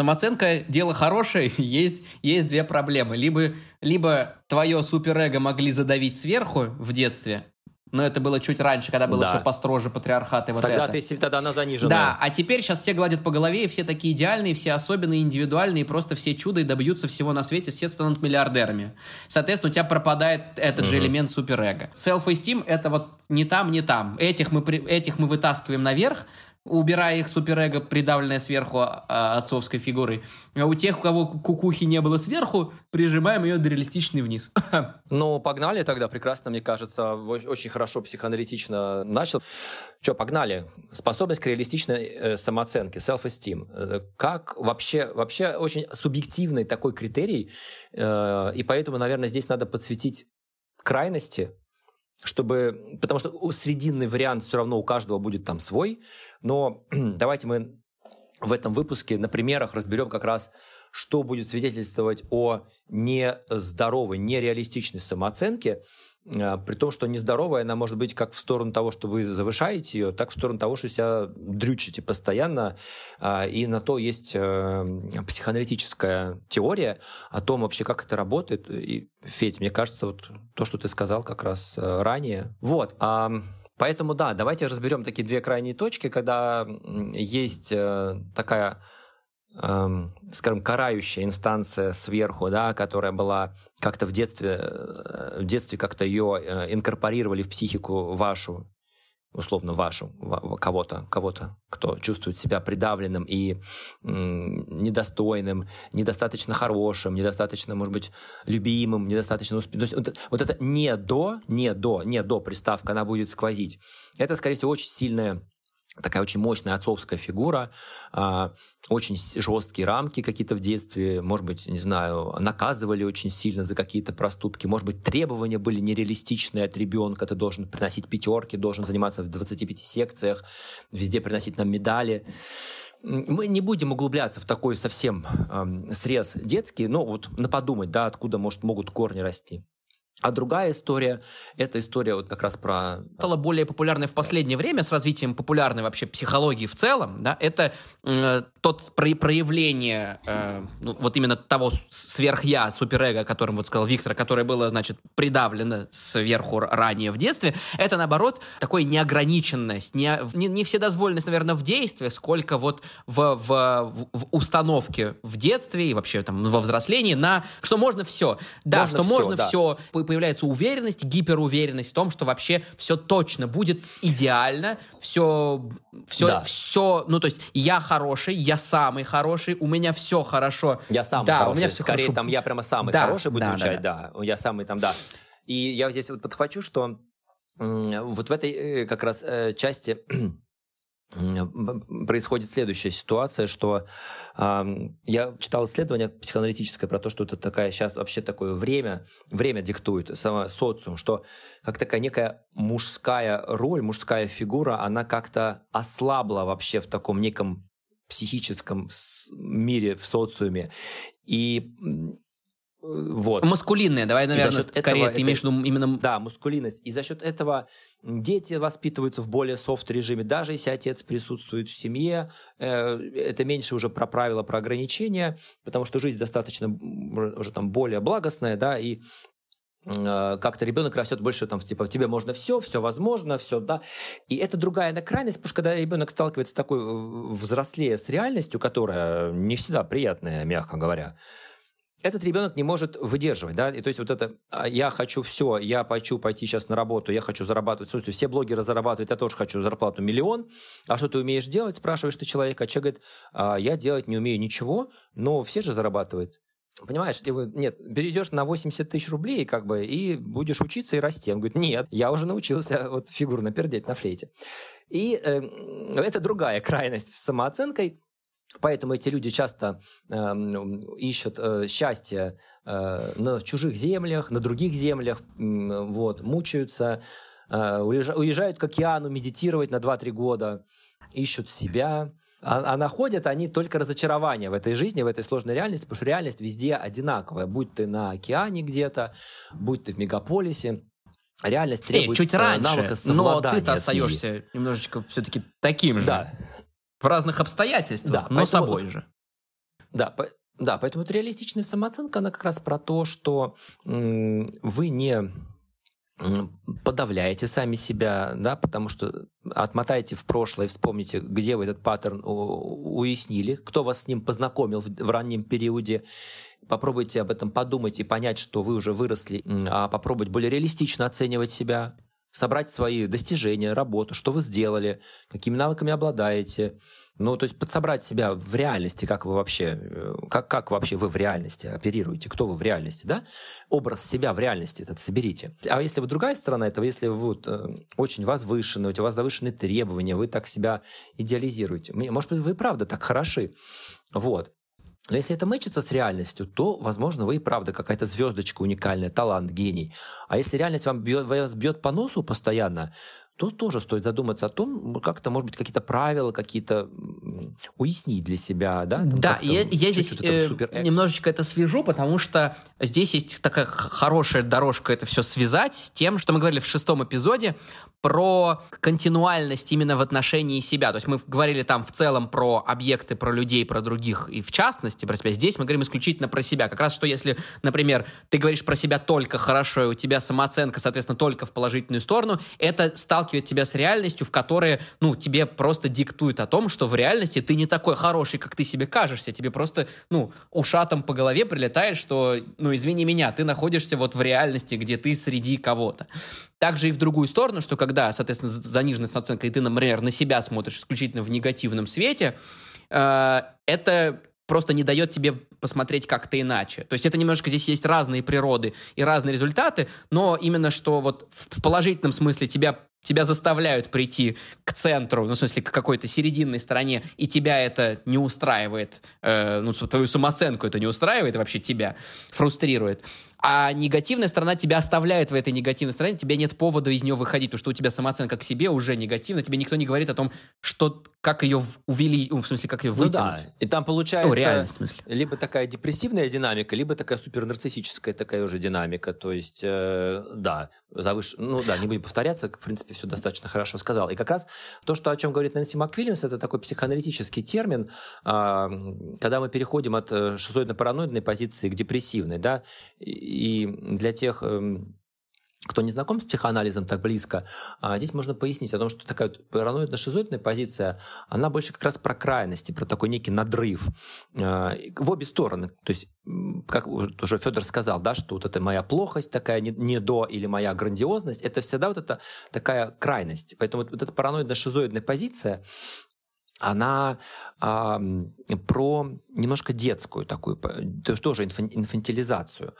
Самооценка – дело хорошее, есть, есть две проблемы. Либо, либо твое суперэго могли задавить сверху в детстве, но это было чуть раньше, когда было да. все построже, патриархат и вот тогда это. Ты, тогда она занижена. Да, а теперь сейчас все гладят по голове, и все такие идеальные, все особенные, индивидуальные, просто все чудо и добьются всего на свете, все станут миллиардерами. Соответственно, у тебя пропадает этот угу. же элемент суперэго. Self-esteem — это вот не там, не там. Этих мы, этих мы вытаскиваем наверх, убирая их суперэго, придавленное сверху а, отцовской фигурой. А у тех, у кого кукухи не было сверху, прижимаем ее до реалистичной вниз. Ну, погнали тогда, прекрасно, мне кажется, очень хорошо психоаналитично начал. Что, погнали. Способность к реалистичной э, самооценке, self-esteem. Э, как вообще, вообще очень субъективный такой критерий, э, и поэтому, наверное, здесь надо подсветить крайности, чтобы, потому что срединный вариант все равно у каждого будет там свой, но давайте мы в этом выпуске на примерах разберем как раз, что будет свидетельствовать о нездоровой, нереалистичной самооценке, при том, что нездоровая она может быть как в сторону того, что вы завышаете ее, так в сторону того, что себя дрючите постоянно. А, и на то есть э, психоаналитическая теория о том вообще, как это работает. И, Федь, мне кажется, вот то, что ты сказал как раз э, ранее. Вот. Поэтому да, давайте разберем такие две крайние точки, когда есть э, такая эм, скажем, карающая инстанция сверху, да, которая была как-то в детстве, э, в детстве как-то ее э, инкорпорировали в психику вашу, условно вашу, кого-то, кого-то, кто чувствует себя придавленным и недостойным, недостаточно хорошим, недостаточно, может быть, любимым, недостаточно успешным. Вот, вот это не до, не до, не до приставка, она будет сквозить. Это, скорее всего, очень сильная такая очень мощная отцовская фигура, а, очень жесткие рамки какие-то в детстве, может быть, не знаю, наказывали очень сильно за какие-то проступки, может быть, требования были нереалистичные от ребенка, ты должен приносить пятерки, должен заниматься в 25 секциях, везде приносить нам медали. Мы не будем углубляться в такой совсем э, срез детский, но вот на подумать, да, откуда может, могут корни расти. А другая история – это история вот как раз про… Стала более популярной в последнее время с развитием популярной вообще психологии в целом. Да, это э, тот про проявление э, ну, вот именно того сверх-я, суперэго, о котором вот сказал Виктор, которое было, значит, придавлено сверху ранее в детстве. Это, наоборот, такой неограниченность, не, не, не вседозволенность, наверное, в действии, сколько вот в, в, в установке в детстве и вообще там во взрослении на что можно все. Да, можно что все, можно да. все появляется уверенность, гиперуверенность в том, что вообще все точно будет идеально, все, все, да. все, ну то есть я хороший, я самый хороший, у меня все хорошо. Я самый да, хороший, у меня все скорее хорошо. там я прямо самый да, хороший будет да, звучать, да, да, я самый там, да. И я здесь вот подхвачу, что вот в этой э, как раз э, части происходит следующая ситуация, что э, я читал исследование психоаналитическое про то, что это такая сейчас вообще такое время, время диктует само социум, что как такая некая мужская роль, мужская фигура, она как-то ослабла вообще в таком неком психическом мире, в социуме. И вот. Маскулинная, давай, наверное, скорее этого, ты имеешь в виду именно... Да, мускулинность. И за счет этого дети воспитываются в более софт-режиме. Даже если отец присутствует в семье, э, это меньше уже про правила, про ограничения, потому что жизнь достаточно уже там более благостная, да, и э, как-то ребенок растет больше, там, типа, тебе можно все, все возможно, все, да. И это другая крайность, потому что когда ребенок сталкивается такой взрослее с реальностью, которая не всегда приятная, мягко говоря, этот ребенок не может выдерживать, да, и то есть вот это «А, «я хочу все, я хочу пойти сейчас на работу, я хочу зарабатывать», слушайте, все блогеры зарабатывают, я тоже хочу зарплату миллион, а что ты умеешь делать, спрашиваешь ты человека, а человек говорит, «А, я делать не умею ничего, но все же зарабатывают. Понимаешь, ты нет, перейдешь на 80 тысяч рублей, как бы, и будешь учиться и расти. Он говорит, нет, я уже научился вот фигурно пердеть на флейте. И э, это другая крайность с самооценкой, Поэтому эти люди часто э, ищут э, счастье э, на чужих землях, на других землях, э, вот, мучаются, э, уезжают к океану медитировать на 2-3 года, ищут себя. А, а находят они только разочарование в этой жизни, в этой сложной реальности, потому что реальность везде одинаковая. Будь ты на океане где-то, будь ты в мегаполисе, реальность требует чуть раньше, навыка но ты-то остаешься немножечко все-таки таким же. Да. В разных обстоятельствах, да, но поэтому, собой же. Да, по, да, поэтому вот реалистичная самооценка, она как раз про то, что вы не подавляете сами себя, да, потому что отмотаете в прошлое, вспомните, где вы этот паттерн уяснили, кто вас с ним познакомил в, в раннем периоде, попробуйте об этом подумать и понять, что вы уже выросли, а попробовать более реалистично оценивать себя, собрать свои достижения, работу, что вы сделали, какими навыками обладаете, ну, то есть подсобрать себя в реальности, как вы вообще, э, как, как вообще вы в реальности оперируете, кто вы в реальности, да? Образ себя в реальности этот соберите. А если вы другая сторона этого, если вы вот, э, очень возвышенный, у вас завышенные требования, вы так себя идеализируете, может быть, вы правда так хороши, вот. Но если это мэчится с реальностью, то, возможно, вы и правда какая-то звездочка уникальная, талант, гений. А если реальность вам бьет, вас бьет по носу постоянно, то тоже стоит задуматься о том, как-то, может быть, какие-то правила, какие-то уяснить для себя, да? Там да, я, я здесь э, немножечко это свяжу, потому что здесь есть такая хорошая дорожка это все связать с тем, что мы говорили в шестом эпизоде про континуальность именно в отношении себя. То есть мы говорили там в целом про объекты, про людей, про других и в частности про себя. Здесь мы говорим исключительно про себя. Как раз что если, например, ты говоришь про себя только хорошо, и у тебя самооценка, соответственно, только в положительную сторону, это сталкивает тебя с реальностью, в которой, ну, тебе просто диктует о том, что в реальности ты не такой хороший, как ты себе кажешься. Тебе просто, ну, ушатом по голове прилетает, что, ну, извини меня, ты находишься вот в реальности, где ты среди кого-то. Также и в другую сторону, что когда, соответственно, заниженная оценка, и ты, например, на себя смотришь исключительно в негативном свете, э, это просто не дает тебе посмотреть как-то иначе. То есть это немножко здесь есть разные природы и разные результаты, но именно что вот в положительном смысле тебя тебя заставляют прийти к центру, ну, в смысле, к какой-то серединной стороне, и тебя это не устраивает, э, ну, твою самооценку это не устраивает, вообще тебя фрустрирует, а негативная сторона тебя оставляет в этой негативной стороне, тебе нет повода из нее выходить, потому что у тебя самооценка к себе уже негативна, тебе никто не говорит о том, что, как ее увели, ну, в смысле, как ее вытянуть. Ну да, и там получается ну, реально, в смысле. либо такая депрессивная динамика, либо такая супернарциссическая такая уже динамика, то есть, э, да, завыш... ну да, не будем повторяться, в принципе, все достаточно хорошо сказал. И как раз то, что, о чем говорит Нэнси МакВильямс, это такой психоаналитический термин, э, когда мы переходим от э, шизоидно-параноидной позиции к депрессивной, да, и для тех эм, кто не знаком с психоанализом так близко, а, здесь можно пояснить о том, что такая параноидно-шизоидная позиция, она больше как раз про крайности, про такой некий надрыв а, в обе стороны. То есть, как уже Федор сказал, да, что вот эта моя плохость такая, не, до или моя грандиозность, это всегда вот эта такая крайность. Поэтому вот, вот эта параноидно-шизоидная позиция, она э, про немножко детскую такую, тоже инфантилизацию.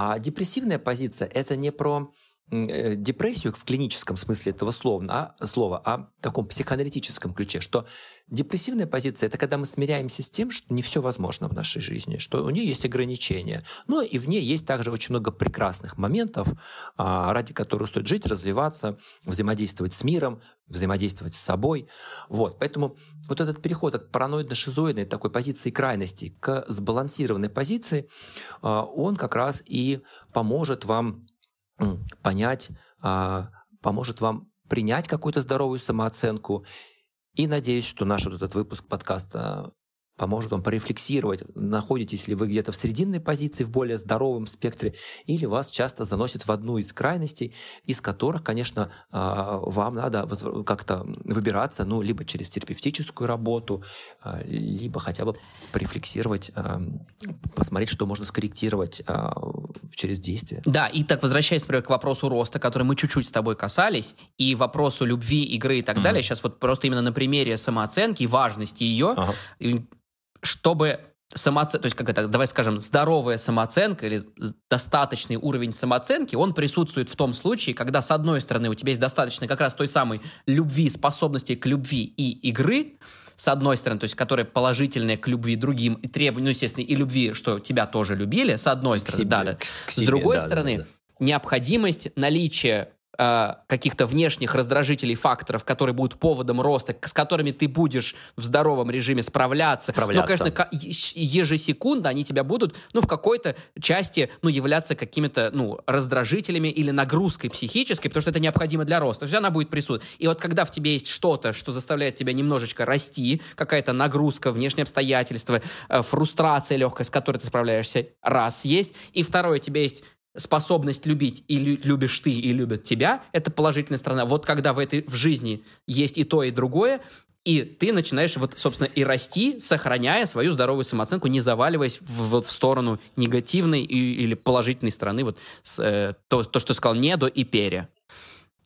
А депрессивная позиция – это не про депрессию в клиническом смысле этого слова, а, слова, а в таком психоаналитическом ключе, что депрессивная позиция – это когда мы смиряемся с тем, что не все возможно в нашей жизни, что у нее есть ограничения. Но и в ней есть также очень много прекрасных моментов, а, ради которых стоит жить, развиваться, взаимодействовать с миром, взаимодействовать с собой. Вот. Поэтому вот этот переход от параноидно-шизоидной такой позиции крайности к сбалансированной позиции, а, он как раз и поможет вам понять, а, поможет вам принять какую-то здоровую самооценку. И надеюсь, что наш вот этот выпуск подкаста поможет вам порефлексировать, находитесь ли вы где-то в срединной позиции, в более здоровом спектре, или вас часто заносит в одну из крайностей, из которых, конечно, а, вам надо как-то выбираться, ну, либо через терапевтическую работу, а, либо хотя бы порефлексировать, а, посмотреть, что можно скорректировать через действие. Да, и так возвращаясь, например, к вопросу роста, который мы чуть-чуть с тобой касались, и вопросу любви, игры и так mm-hmm. далее, сейчас вот просто именно на примере самооценки и важности ее, ага чтобы самооценка, то есть как это, давай скажем, здоровая самооценка или достаточный уровень самооценки, он присутствует в том случае, когда с одной стороны у тебя есть достаточно как раз той самой любви, способности к любви и игры, с одной стороны, то есть которая положительная к любви другим и требования, ну, естественно, и любви, что тебя тоже любили, с одной стороны, себе, да, да. Себе, с другой да, стороны, да, да. необходимость наличия э, каких-то внешних раздражителей, факторов, которые будут поводом роста, с которыми ты будешь в здоровом режиме справляться. Справляться. Но, конечно, ежесекундно они тебя будут, ну, в какой-то части, ну, являться какими-то, ну, раздражителями или нагрузкой психической, потому что это необходимо для роста. То есть она будет присутствовать. И вот когда в тебе есть что-то, что заставляет тебя немножечко расти, какая-то нагрузка, внешние обстоятельства, э, фрустрация легкая, с которой ты справляешься, раз есть. И второе, у тебя есть способность любить и любишь ты и любят тебя, это положительная сторона. Вот когда в этой в жизни есть и то, и другое, и ты начинаешь вот, собственно, и расти, сохраняя свою здоровую самооценку, не заваливаясь в, вот, в сторону негативной и, или положительной стороны, вот с, э, то, то, что сказал недо и пере.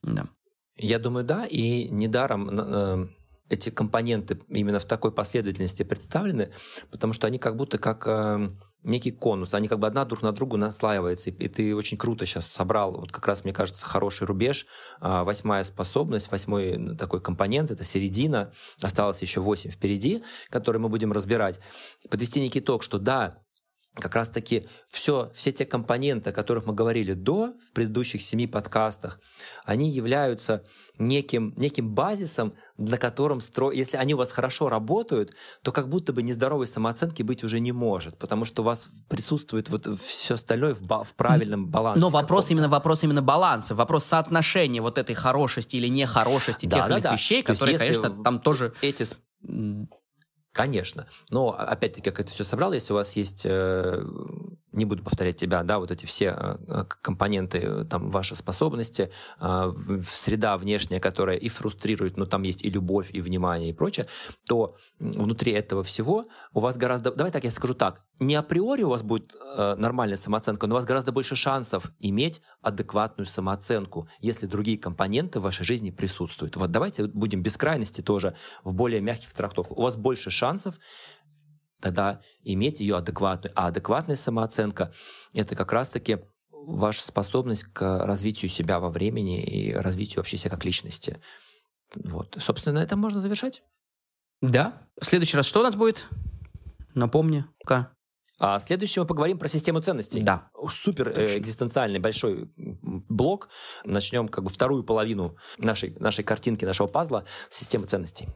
Да. Я думаю, да, и недаром э, эти компоненты именно в такой последовательности представлены, потому что они как будто как э, некий конус, они как бы одна друг на другу наслаиваются, и ты очень круто сейчас собрал, вот как раз, мне кажется, хороший рубеж, а, восьмая способность, восьмой такой компонент, это середина, осталось еще восемь впереди, которые мы будем разбирать. Подвести некий итог, что да, как раз-таки все, все те компоненты, о которых мы говорили до, в предыдущих семи подкастах, они являются неким, неким базисом, на котором, стро... если они у вас хорошо работают, то как будто бы нездоровой самооценки быть уже не может, потому что у вас присутствует вот все остальное в, ба... в правильном балансе. Но вопрос именно, вопрос именно баланса, вопрос соотношения вот этой хорошести или нехорошести да, тех да, или иных да. вещей, которые, конечно, там тоже... Эти Конечно. Но, опять-таки, как это все собрал, если у вас есть, э, не буду повторять тебя, да, вот эти все э, компоненты, э, там, ваши способности, среда внешняя, которая и фрустрирует, но там есть и любовь, и внимание, и прочее, то внутри этого всего у вас гораздо... Давай так, я скажу так. Не априори у вас будет нормальная самооценка, но у вас гораздо больше шансов иметь адекватную самооценку, если другие компоненты в вашей жизни присутствуют. Вот давайте будем без крайности тоже в более мягких трактовках. У вас больше шансов тогда иметь ее адекватную. А адекватная самооценка — это как раз-таки ваша способность к развитию себя во времени и развитию вообще себя как личности. Вот. Собственно, на этом можно завершать. Да. В следующий раз что у нас будет? Напомни-ка. А следующего поговорим про систему ценностей. Да. Супер э, экзистенциальный большой блок. Начнем как бы вторую половину нашей, нашей картинки, нашего пазла с системы ценностей.